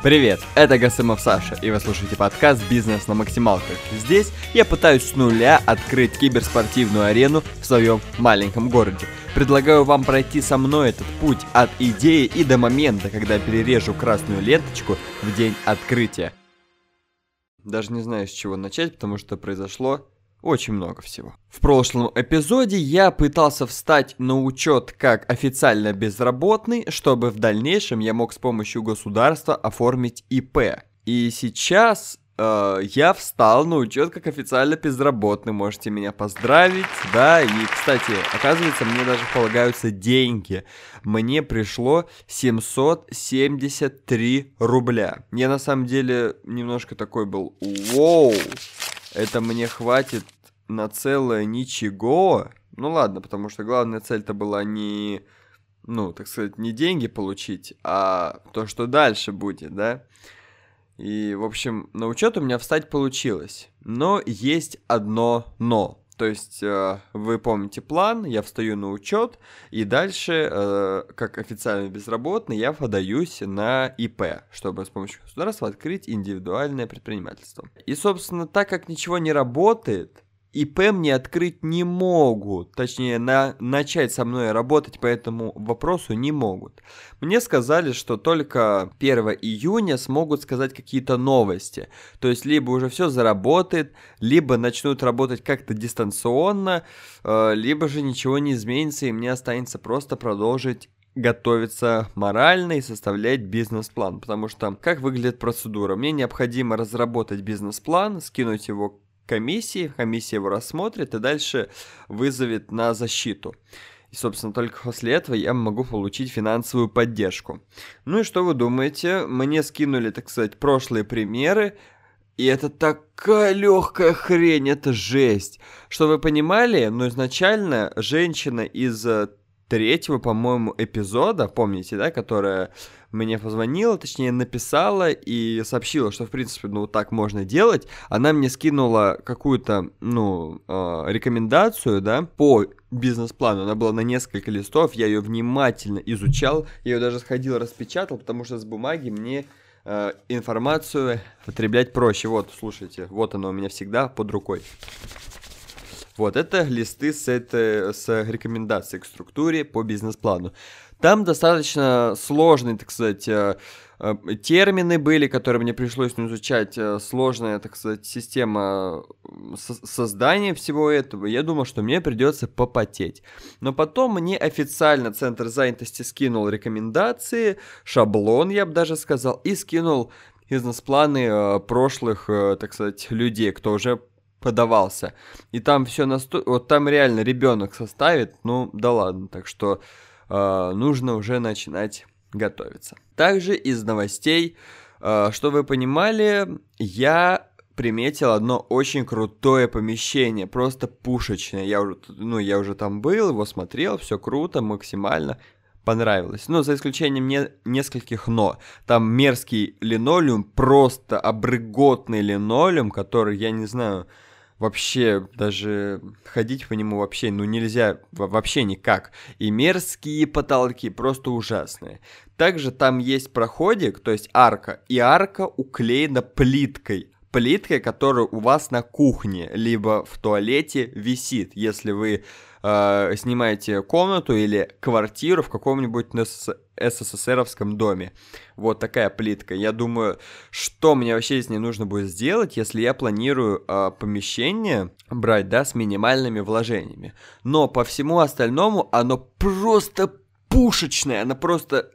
Привет, это Гасымов Саша, и вы слушаете подкаст «Бизнес на максималках». Здесь я пытаюсь с нуля открыть киберспортивную арену в своем маленьком городе. Предлагаю вам пройти со мной этот путь от идеи и до момента, когда перережу красную ленточку в день открытия. Даже не знаю, с чего начать, потому что произошло очень много всего. В прошлом эпизоде я пытался встать на учет как официально безработный, чтобы в дальнейшем я мог с помощью государства оформить ИП. И сейчас э, я встал на учет как официально безработный, можете меня поздравить, да, и, кстати, оказывается, мне даже полагаются деньги. Мне пришло 773 рубля. Я на самом деле немножко такой был, вау, это мне хватит на целое ничего. Ну ладно, потому что главная цель-то была не, ну, так сказать, не деньги получить, а то, что дальше будет, да. И, в общем, на учет у меня встать получилось. Но есть одно но. То есть, э, вы помните план, я встаю на учет, и дальше, э, как официально безработный, я подаюсь на ИП, чтобы с помощью государства открыть индивидуальное предпринимательство. И, собственно, так как ничего не работает, ИП мне открыть не могут, точнее, на, начать со мной работать по этому вопросу не могут. Мне сказали, что только 1 июня смогут сказать какие-то новости. То есть, либо уже все заработает, либо начнут работать как-то дистанционно, э, либо же ничего не изменится, и мне останется просто продолжить готовиться морально и составлять бизнес-план, потому что как выглядит процедура? Мне необходимо разработать бизнес-план, скинуть его комиссии, комиссия его рассмотрит и дальше вызовет на защиту. И, собственно, только после этого я могу получить финансовую поддержку. Ну и что вы думаете? Мне скинули, так сказать, прошлые примеры, и это такая легкая хрень, это жесть. Что вы понимали, но изначально женщина из э, третьего, по-моему, эпизода, помните, да, которая мне позвонила, точнее написала и сообщила, что в принципе, ну так можно делать. Она мне скинула какую-то, ну, э, рекомендацию, да, по бизнес-плану. Она была на несколько листов, я ее внимательно изучал, я ее даже сходил распечатал, потому что с бумаги мне э, информацию потреблять проще. Вот, слушайте, вот она у меня всегда под рукой. Вот, это листы с, это, с рекомендацией к структуре по бизнес-плану. Там достаточно сложные, так сказать, э, э, термины были, которые мне пришлось изучать, э, сложная, так сказать, система создания всего этого. Я думал, что мне придется попотеть. Но потом мне официально Центр занятости скинул рекомендации, шаблон, я бы даже сказал, и скинул бизнес-планы прошлых, так сказать, людей, кто уже подавался. И там все настолько... Вот там реально ребенок составит, ну да ладно. Так что э, нужно уже начинать готовиться. Также из новостей, э, что вы понимали, я приметил одно очень крутое помещение, просто пушечное. Я уже, ну, я уже там был, его смотрел, все круто, максимально понравилось. Ну, за исключением не, нескольких «но». Там мерзкий линолеум, просто обрыготный линолеум, который, я не знаю, вообще даже ходить по нему вообще, ну нельзя вообще никак. И мерзкие потолки, просто ужасные. Также там есть проходик, то есть арка, и арка уклеена плиткой. Плиткой, которая у вас на кухне, либо в туалете висит, если вы э, снимаете комнату или квартиру в каком-нибудь СССРовском доме. Вот такая плитка. Я думаю, что мне вообще с ней нужно будет сделать, если я планирую э, помещение брать, да, с минимальными вложениями. Но по всему остальному оно просто пушечное, оно просто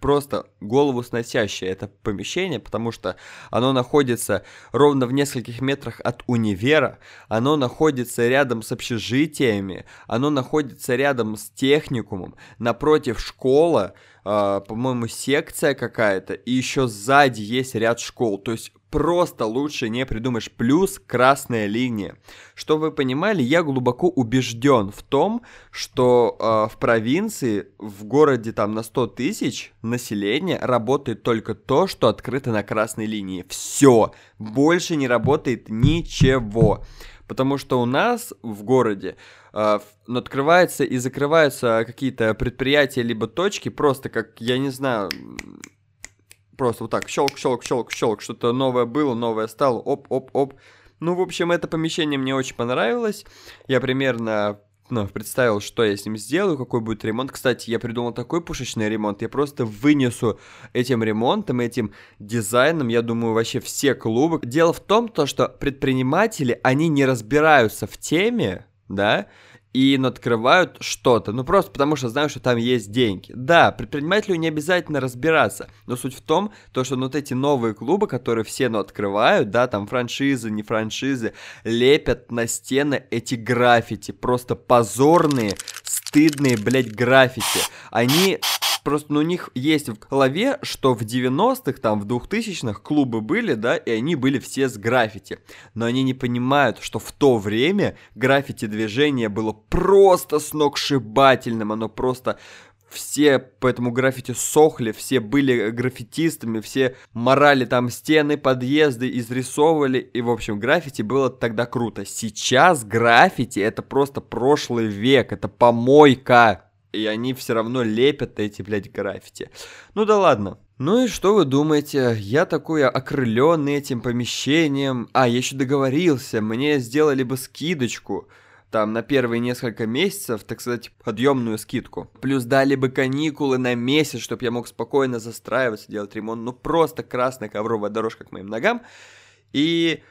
просто голову сносящее это помещение, потому что оно находится ровно в нескольких метрах от универа, оно находится рядом с общежитиями, оно находится рядом с техникумом, напротив школа, э, по-моему, секция какая-то, и еще сзади есть ряд школ, то есть просто лучше не придумаешь. Плюс красная линия. Что вы понимали, я глубоко убежден в том, что э, в провинции, в городе там на 100 тысяч населения работает только то, что открыто на красной линии. Все. Больше не работает ничего. Потому что у нас в городе э, открываются и закрываются какие-то предприятия либо точки, просто как, я не знаю, Просто вот так, щелк, щелк, щелк, щелк, что-то новое было, новое стало, оп, оп, оп. Ну, в общем, это помещение мне очень понравилось. Я примерно ну, представил, что я с ним сделаю, какой будет ремонт. Кстати, я придумал такой пушечный ремонт. Я просто вынесу этим ремонтом, этим дизайном, я думаю, вообще все клубы. Дело в том, то, что предприниматели, они не разбираются в теме, да, и открывают что-то. Ну, просто потому что знают, что там есть деньги. Да, предпринимателю не обязательно разбираться, но суть в том, то, что вот эти новые клубы, которые все ну, открывают, да, там франшизы, не франшизы, лепят на стены эти граффити, просто позорные, стыдные, блядь, граффити. Они просто ну, у них есть в голове, что в 90-х, там, в 2000-х клубы были, да, и они были все с граффити. Но они не понимают, что в то время граффити-движение было просто сногсшибательным, оно просто все по этому граффити сохли, все были граффитистами, все морали там стены, подъезды, изрисовывали, и, в общем, граффити было тогда круто. Сейчас граффити это просто прошлый век, это помойка и они все равно лепят эти, блядь, граффити. Ну да ладно. Ну и что вы думаете? Я такой окрыленный этим помещением. А, я еще договорился, мне сделали бы скидочку там на первые несколько месяцев, так сказать, подъемную скидку. Плюс дали бы каникулы на месяц, чтобы я мог спокойно застраиваться, делать ремонт. Ну просто красная ковровая дорожка к моим ногам. И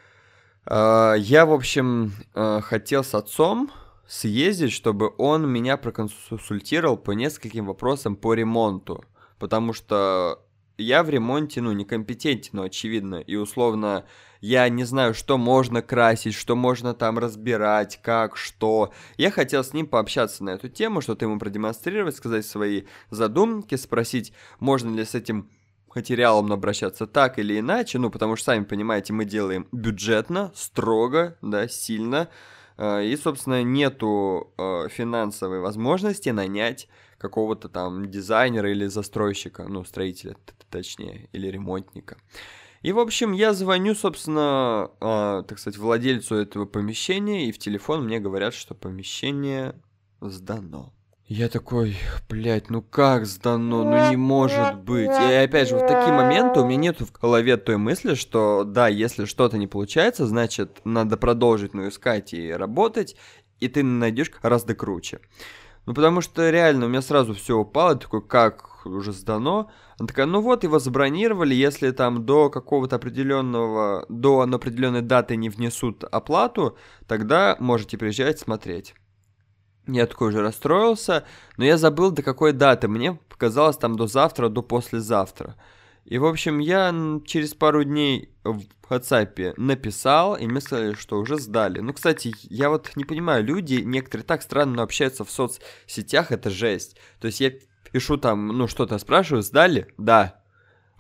э, я, в общем, э, хотел с отцом съездить, чтобы он меня проконсультировал по нескольким вопросам по ремонту. Потому что я в ремонте, ну, некомпетентен, но очевидно. И условно я не знаю, что можно красить, что можно там разбирать, как, что. Я хотел с ним пообщаться на эту тему, что-то ему продемонстрировать, сказать свои задумки, спросить, можно ли с этим материалом обращаться так или иначе, ну, потому что, сами понимаете, мы делаем бюджетно, строго, да, сильно, и, собственно, нету э, финансовой возможности нанять какого-то там дизайнера или застройщика, ну, строителя, точнее, или ремонтника. И, в общем, я звоню, собственно, э, так сказать, владельцу этого помещения, и в телефон мне говорят, что помещение сдано. Я такой, блядь, ну как сдано, ну не может быть. И опять же, в такие моменты у меня нет в голове той мысли, что да, если что-то не получается, значит, надо продолжить, ну, искать и работать, и ты найдешь гораздо круче. Ну, потому что реально у меня сразу все упало, такой, как уже сдано. Она такая, ну вот, его забронировали, если там до какого-то определенного, до определенной даты не внесут оплату, тогда можете приезжать смотреть. Я такой уже расстроился, но я забыл до какой даты. Мне показалось там до завтра, до послезавтра. И, в общем, я через пару дней в WhatsApp написал, и мне сказали, что уже сдали. Ну, кстати, я вот не понимаю, люди некоторые так странно общаются в соцсетях, это жесть. То есть я пишу там, ну, что-то спрашиваю, сдали? Да.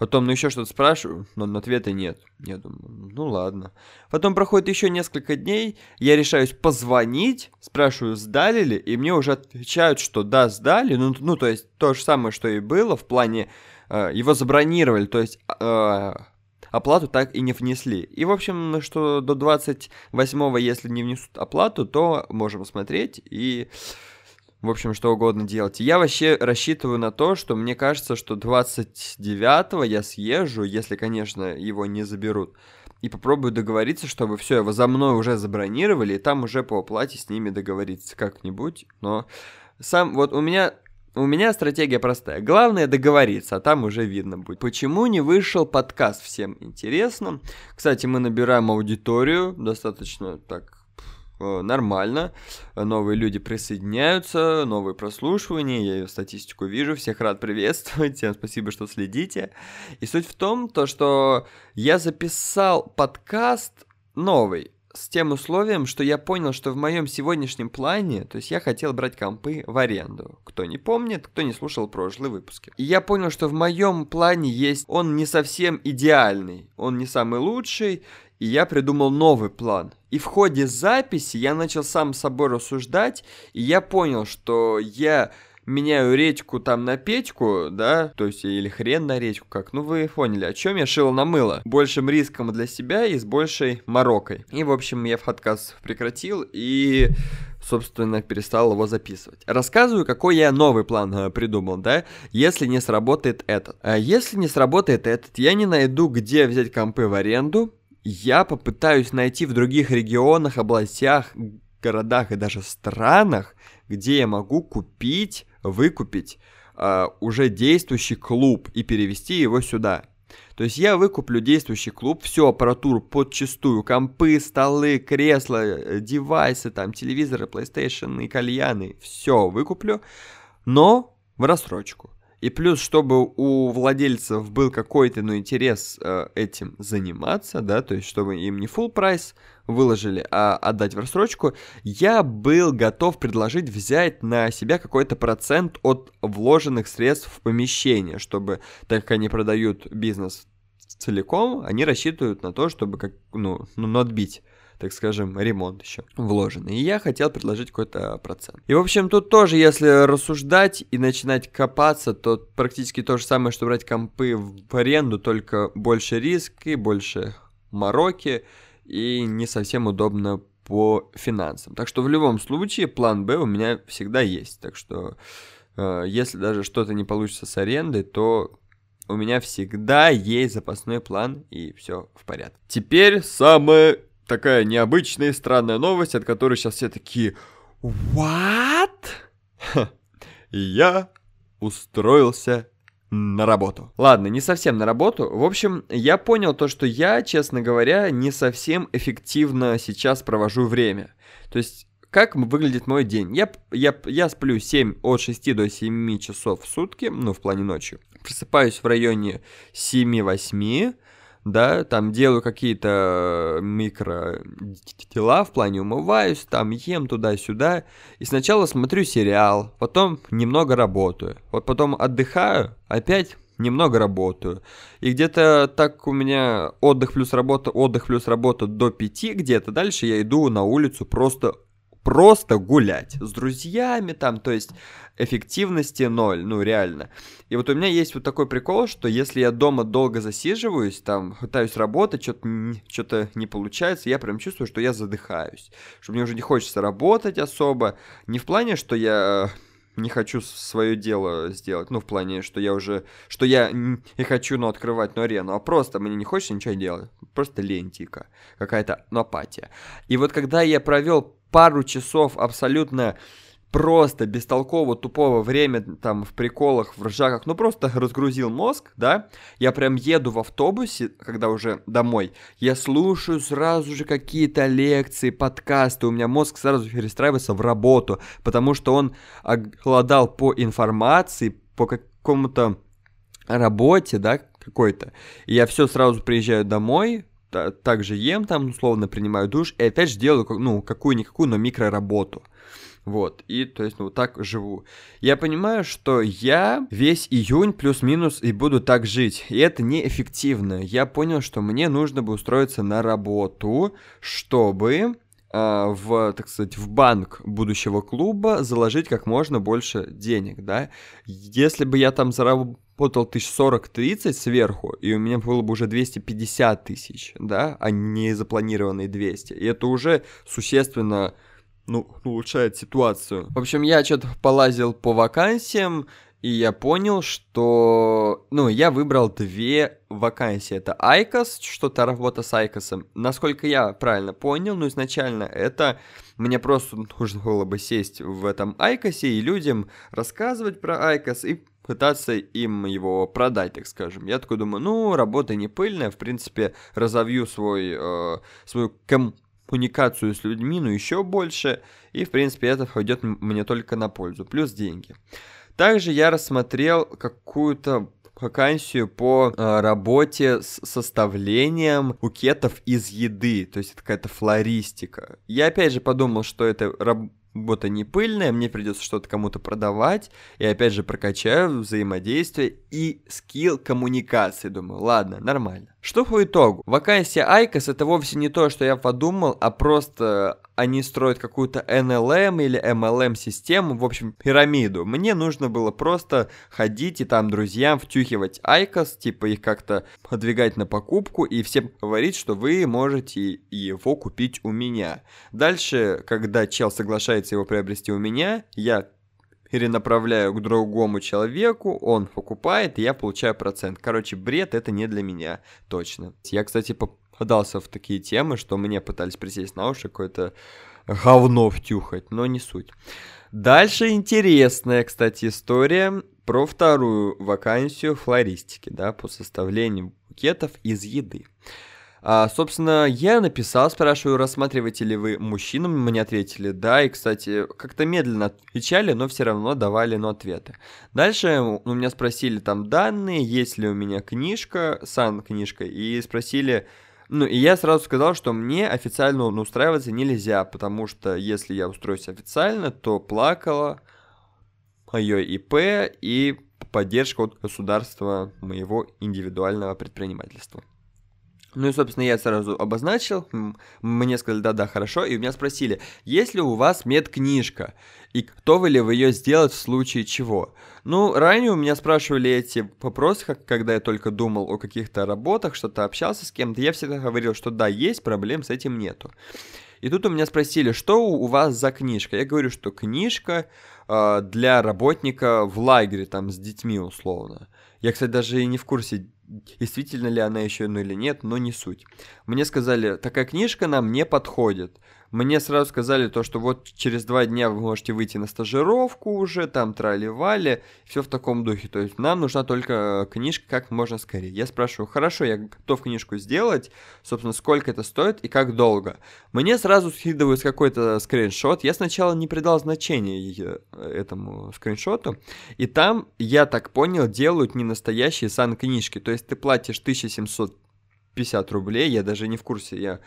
Потом, ну, еще что-то спрашиваю, но ответа нет. Я думаю, ну ладно. Потом проходит еще несколько дней, я решаюсь позвонить, спрашиваю, сдали ли, и мне уже отвечают, что да, сдали. Ну, ну то есть то же самое, что и было в плане, э, его забронировали, то есть э, оплату так и не внесли. И, в общем, что до 28-го, если не внесут оплату, то можем смотреть и в общем, что угодно делать. Я вообще рассчитываю на то, что мне кажется, что 29-го я съезжу, если, конечно, его не заберут, и попробую договориться, чтобы все, его за мной уже забронировали, и там уже по оплате с ними договориться как-нибудь. Но сам, вот у меня у меня стратегия простая. Главное договориться, а там уже видно будет. Почему не вышел подкаст, всем интересно. Кстати, мы набираем аудиторию достаточно так нормально, новые люди присоединяются, новые прослушивания, я ее статистику вижу, всех рад приветствовать, всем спасибо, что следите. И суть в том, то, что я записал подкаст новый, с тем условием, что я понял, что в моем сегодняшнем плане, то есть я хотел брать компы в аренду. Кто не помнит, кто не слушал прошлые выпуски. И я понял, что в моем плане есть, он не совсем идеальный, он не самый лучший, и я придумал новый план. И в ходе записи я начал сам с собой рассуждать, и я понял, что я меняю редьку там на Петьку, да, то есть или хрен на редьку, как, ну вы поняли, о чем я шил на мыло. Большим риском для себя и с большей морокой. И, в общем, я в подкаст прекратил, и собственно, перестал его записывать. Рассказываю, какой я новый план э, придумал, да, если не сработает этот. А если не сработает этот, я не найду, где взять компы в аренду, я попытаюсь найти в других регионах, областях, городах и даже странах, где я могу купить, выкупить э, уже действующий клуб и перевести его сюда. То есть я выкуплю действующий клуб, всю аппаратуру подчистую, компы, столы, кресла, э, девайсы, там, телевизоры, PlayStation и кальяны, все выкуплю, но в рассрочку. И плюс, чтобы у владельцев был какой-то, ну, интерес э, этим заниматься, да, то есть, чтобы им не full прайс выложили, а отдать в рассрочку, я был готов предложить взять на себя какой-то процент от вложенных средств в помещение, чтобы, так как они продают бизнес целиком, они рассчитывают на то, чтобы, как, ну, ну, отбить так скажем, ремонт еще вложенный. И я хотел предложить какой-то процент. И, в общем, тут тоже, если рассуждать и начинать копаться, то практически то же самое, что брать компы в аренду, только больше риск и больше мороки, и не совсем удобно по финансам. Так что в любом случае план Б у меня всегда есть. Так что э, если даже что-то не получится с арендой, то у меня всегда есть запасной план и все в порядке. Теперь самое такая необычная и странная новость, от которой сейчас все такие «What?» И я устроился на работу. Ладно, не совсем на работу. В общем, я понял то, что я, честно говоря, не совсем эффективно сейчас провожу время. То есть, как выглядит мой день? Я, я, я сплю 7, от 6 до 7 часов в сутки, ну, в плане ночью. Просыпаюсь в районе 7-8, да, там делаю какие-то микро дела, в плане умываюсь, там ем туда-сюда, и сначала смотрю сериал, потом немного работаю, вот потом отдыхаю, опять немного работаю. И где-то так у меня отдых плюс работа, отдых плюс работа до пяти где-то. Дальше я иду на улицу просто просто гулять с друзьями там, то есть эффективности ноль, ну реально. И вот у меня есть вот такой прикол, что если я дома долго засиживаюсь, там пытаюсь работать, что-то что не получается, я прям чувствую, что я задыхаюсь, что мне уже не хочется работать особо, не в плане, что я не хочу свое дело сделать, ну, в плане, что я уже, что я не хочу, ну, открывать, ну, арену, а просто мне не хочется ничего делать, просто лентика, какая-то, ну, апатия. И вот когда я провел пару часов абсолютно просто бестолково тупого время там в приколах, в ржаках, ну просто разгрузил мозг, да, я прям еду в автобусе, когда уже домой, я слушаю сразу же какие-то лекции, подкасты, у меня мозг сразу перестраивается в работу, потому что он оголодал по информации, по какому-то работе, да, какой-то, я все сразу приезжаю домой, также ем там, условно принимаю душ, и опять же делаю, ну, какую-никакую, но микроработу. Вот, и то есть, ну, вот так живу. Я понимаю, что я весь июнь плюс-минус и буду так жить, и это неэффективно. Я понял, что мне нужно бы устроиться на работу, чтобы а, в, так сказать, в банк будущего клуба заложить как можно больше денег, да. Если бы я там заработал тысяч сорок-тридцать сверху, и у меня было бы уже 250 тысяч, да, а не запланированные 200, и это уже существенно ну, улучшает ситуацию. В общем, я что-то полазил по вакансиям, и я понял, что, ну, я выбрал две вакансии. Это IQOS, что-то работа с IQOS ом. Насколько я правильно понял, ну, изначально это мне просто нужно было бы сесть в этом IQOS е и людям рассказывать про IQOS и пытаться им его продать, так скажем. Я такой думаю, ну, работа не пыльная, в принципе, разовью свой, э, свою ком коммуникацию с людьми, но еще больше, и, в принципе, это пойдет мне только на пользу, плюс деньги. Также я рассмотрел какую-то вакансию по э, работе с составлением букетов из еды, то есть это какая-то флористика. Я опять же подумал, что это работа не пыльная, мне придется что-то кому-то продавать, и опять же прокачаю взаимодействие и скилл коммуникации. Думаю, ладно, нормально. Что по итогу? Вакансия ICOS это вовсе не то, что я подумал, а просто они строят какую-то NLM или MLM систему, в общем, пирамиду. Мне нужно было просто ходить и там друзьям втюхивать ICOS, типа их как-то подвигать на покупку и всем говорить, что вы можете его купить у меня. Дальше, когда чел соглашается его приобрести у меня, я перенаправляю к другому человеку, он покупает, и я получаю процент. Короче, бред это не для меня, точно. Я, кстати, попадался в такие темы, что мне пытались присесть на уши какое-то говно втюхать, но не суть. Дальше интересная, кстати, история про вторую вакансию флористики, да, по составлению букетов из еды. А, собственно, я написал, спрашиваю, рассматриваете ли вы мужчину, мне ответили да, и, кстати, как-то медленно отвечали, но все равно давали но ответы. Дальше у меня спросили там данные, есть ли у меня книжка, сан книжка, и спросили, ну, и я сразу сказал, что мне официально устраиваться нельзя, потому что если я устроюсь официально, то плакала мое ИП и поддержка от государства моего индивидуального предпринимательства. Ну и, собственно, я сразу обозначил, мне сказали, да-да, хорошо, и у меня спросили, есть ли у вас медкнижка, и готовы ли вы ее сделать в случае чего? Ну, ранее у меня спрашивали эти вопросы, когда я только думал о каких-то работах, что-то общался с кем-то, я всегда говорил, что да, есть, проблем с этим нету. И тут у меня спросили, что у вас за книжка? Я говорю, что книжка э, для работника в лагере, там, с детьми условно. Я, кстати, даже и не в курсе, действительно ли она еще, ну или нет, но не суть. Мне сказали, такая книжка нам не подходит. Мне сразу сказали то, что вот через два дня вы можете выйти на стажировку уже, там трали-вали, все в таком духе. То есть нам нужна только книжка как можно скорее. Я спрашиваю, хорошо, я готов книжку сделать, собственно, сколько это стоит и как долго. Мне сразу скидывают какой-то скриншот. Я сначала не придал значения этому скриншоту, и там, я так понял, делают не настоящие сан-книжки. То есть ты платишь 1750 рублей, я даже не в курсе, я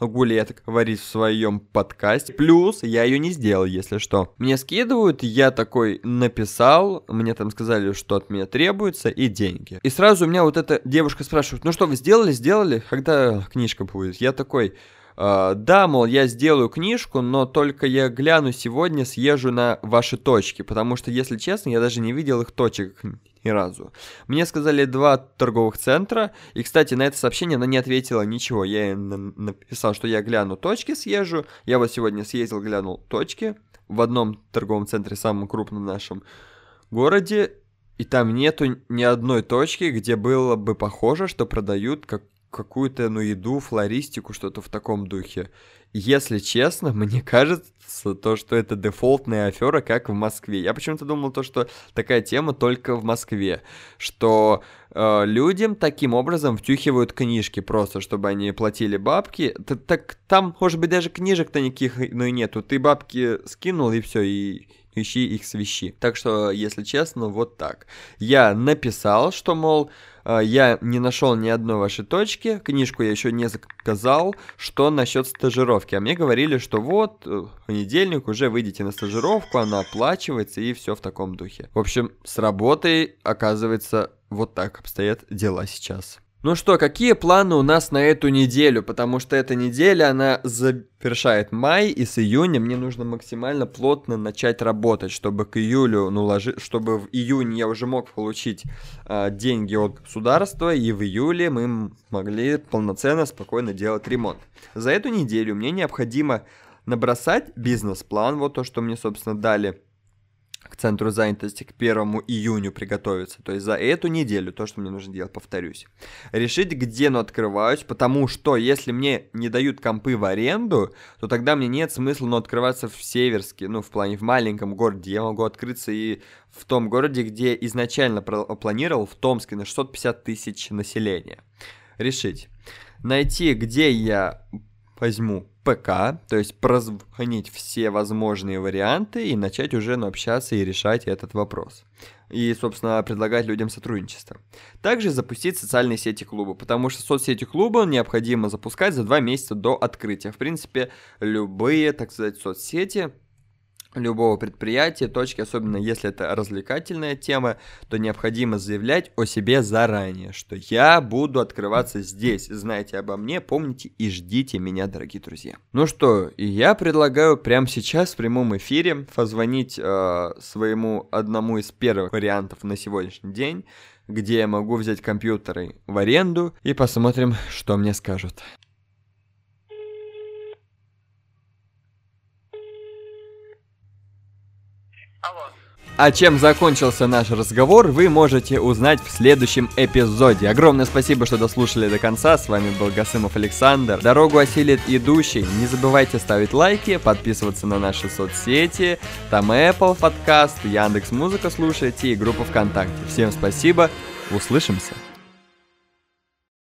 могу ли я говорить в своем подкасте. Плюс я ее не сделал, если что. Мне скидывают, я такой написал, мне там сказали, что от меня требуется, и деньги. И сразу у меня вот эта девушка спрашивает, ну что, вы сделали, сделали? Когда книжка будет? Я такой... Uh, да, мол, я сделаю книжку, но только я гляну сегодня, съезжу на ваши точки, потому что, если честно, я даже не видел их точек ни разу. Мне сказали два торговых центра, и, кстати, на это сообщение она не ответила ничего. Я ей написал, что я гляну точки, съезжу. Я вот сегодня съездил, глянул точки в одном торговом центре, самом крупном нашем городе, и там нету ни одной точки, где было бы похоже, что продают как какую-то, ну, еду, флористику, что-то в таком духе. Если честно, мне кажется, то, что это дефолтная афера, как в Москве. Я почему-то думал то, что такая тема только в Москве, что э, людям таким образом втюхивают книжки просто, чтобы они платили бабки. Так, так там, может быть, даже книжек-то никаких, ну и нету. Ты бабки скинул и все, и ищи их свищи. Так что, если честно, вот так. Я написал, что, мол, э, я не нашел ни одной вашей точки, книжку я еще не заказал, что насчет стажировки. А мне говорили, что вот, э, в понедельник уже выйдете на стажировку, она оплачивается и все в таком духе. В общем, с работой, оказывается, вот так обстоят дела сейчас. Ну что, какие планы у нас на эту неделю? Потому что эта неделя, она завершает май, и с июня мне нужно максимально плотно начать работать, чтобы к июлю, ну, ложи, чтобы в июне я уже мог получить э, деньги от государства, и в июле мы могли полноценно, спокойно делать ремонт. За эту неделю мне необходимо набросать бизнес-план, вот то, что мне, собственно, дали к центру занятости к 1 июню приготовиться. То есть за эту неделю то, что мне нужно делать, повторюсь. Решить, где ну открываюсь, потому что если мне не дают компы в аренду, то тогда мне нет смысла ну, открываться в Северске, ну в плане в маленьком городе. Я могу открыться и в том городе, где изначально планировал, в Томске, на 650 тысяч населения. Решить. Найти, где я возьму ПК, то есть прозвонить все возможные варианты и начать уже ну, общаться и решать этот вопрос. И, собственно, предлагать людям сотрудничество. Также запустить социальные сети клуба, потому что соцсети клуба необходимо запускать за два месяца до открытия. В принципе, любые, так сказать, соцсети любого предприятия, точки, особенно если это развлекательная тема, то необходимо заявлять о себе заранее, что я буду открываться здесь. Знаете обо мне, помните и ждите меня, дорогие друзья. Ну что, и я предлагаю прямо сейчас в прямом эфире позвонить э, своему одному из первых вариантов на сегодняшний день, где я могу взять компьютеры в аренду и посмотрим, что мне скажут. А чем закончился наш разговор, вы можете узнать в следующем эпизоде. Огромное спасибо, что дослушали до конца. С вами был Гасымов Александр. Дорогу осилит идущий. Не забывайте ставить лайки, подписываться на наши соцсети. Там Apple подкаст, Яндекс Музыка слушайте и группа ВКонтакте. Всем спасибо. Услышимся.